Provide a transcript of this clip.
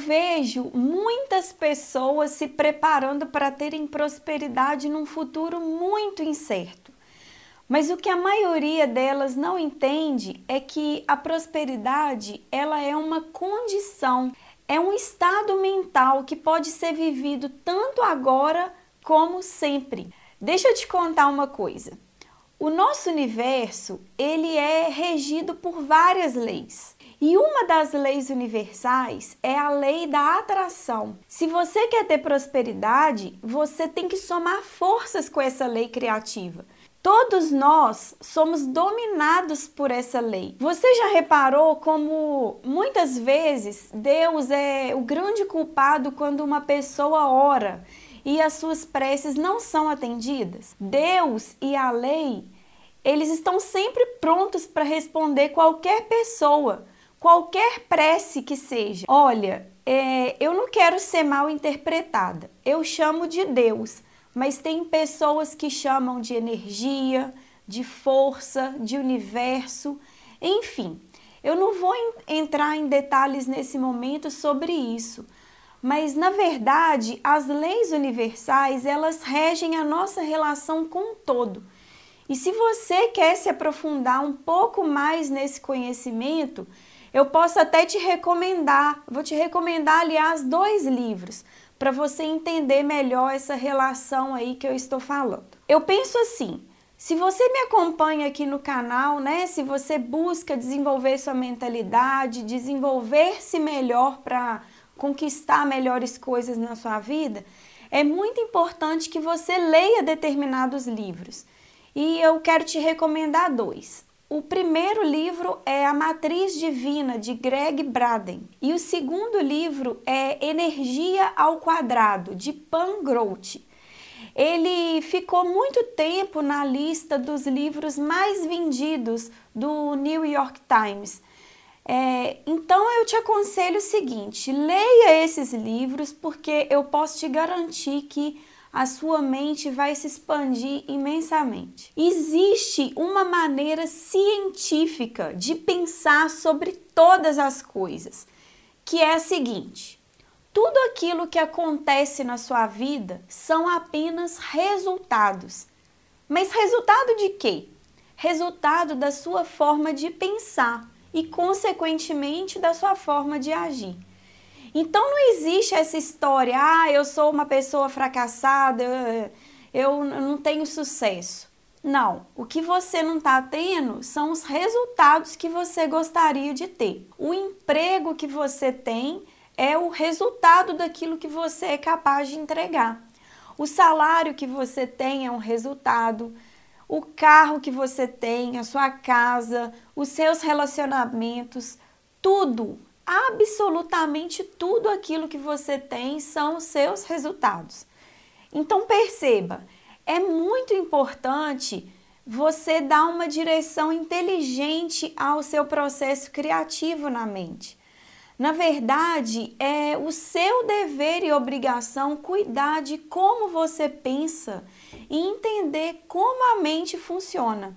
Vejo muitas pessoas se preparando para terem prosperidade num futuro muito incerto. Mas o que a maioria delas não entende é que a prosperidade, ela é uma condição, é um estado mental que pode ser vivido tanto agora como sempre. Deixa eu te contar uma coisa. O nosso universo, ele é regido por várias leis. E uma das leis universais é a lei da atração. Se você quer ter prosperidade, você tem que somar forças com essa lei criativa. Todos nós somos dominados por essa lei. Você já reparou como muitas vezes Deus é o grande culpado quando uma pessoa ora e as suas preces não são atendidas? Deus e a lei, eles estão sempre prontos para responder qualquer pessoa qualquer prece que seja. Olha, é, eu não quero ser mal interpretada, eu chamo de Deus, mas tem pessoas que chamam de energia, de força, de universo, enfim. Eu não vou entrar em detalhes nesse momento sobre isso, mas na verdade, as leis universais, elas regem a nossa relação com o todo. E se você quer se aprofundar um pouco mais nesse conhecimento, eu posso até te recomendar, vou te recomendar, aliás, dois livros para você entender melhor essa relação aí que eu estou falando. Eu penso assim, se você me acompanha aqui no canal, né, se você busca desenvolver sua mentalidade, desenvolver-se melhor para conquistar melhores coisas na sua vida, é muito importante que você leia determinados livros. E eu quero te recomendar dois. O primeiro livro é A Matriz Divina, de Greg Braden. E o segundo livro é Energia ao Quadrado, de Pan Grote. Ele ficou muito tempo na lista dos livros mais vendidos do New York Times. É, então eu te aconselho o seguinte: leia esses livros, porque eu posso te garantir que a sua mente vai se expandir imensamente. Existe uma maneira científica de pensar sobre todas as coisas, que é a seguinte: tudo aquilo que acontece na sua vida são apenas resultados. Mas resultado de quê? Resultado da sua forma de pensar e, consequentemente, da sua forma de agir. Então não existe essa história, ah, eu sou uma pessoa fracassada, eu, não tenho sucesso. Não, o que você não está tendo são os resultados que você gostaria de ter. O emprego que você tem é o resultado daquilo que você é capaz de entregar. O salário que você tem é um resultado. O carro que você tem, a sua casa, os seus relacionamentos, tudo absolutamente tudo aquilo que você tem são os seus resultados. Então perceba, é muito importante você dar uma direção inteligente ao seu processo criativo na mente. Na verdade, é o seu dever e obrigação cuidar de como você pensa e entender como a mente funciona.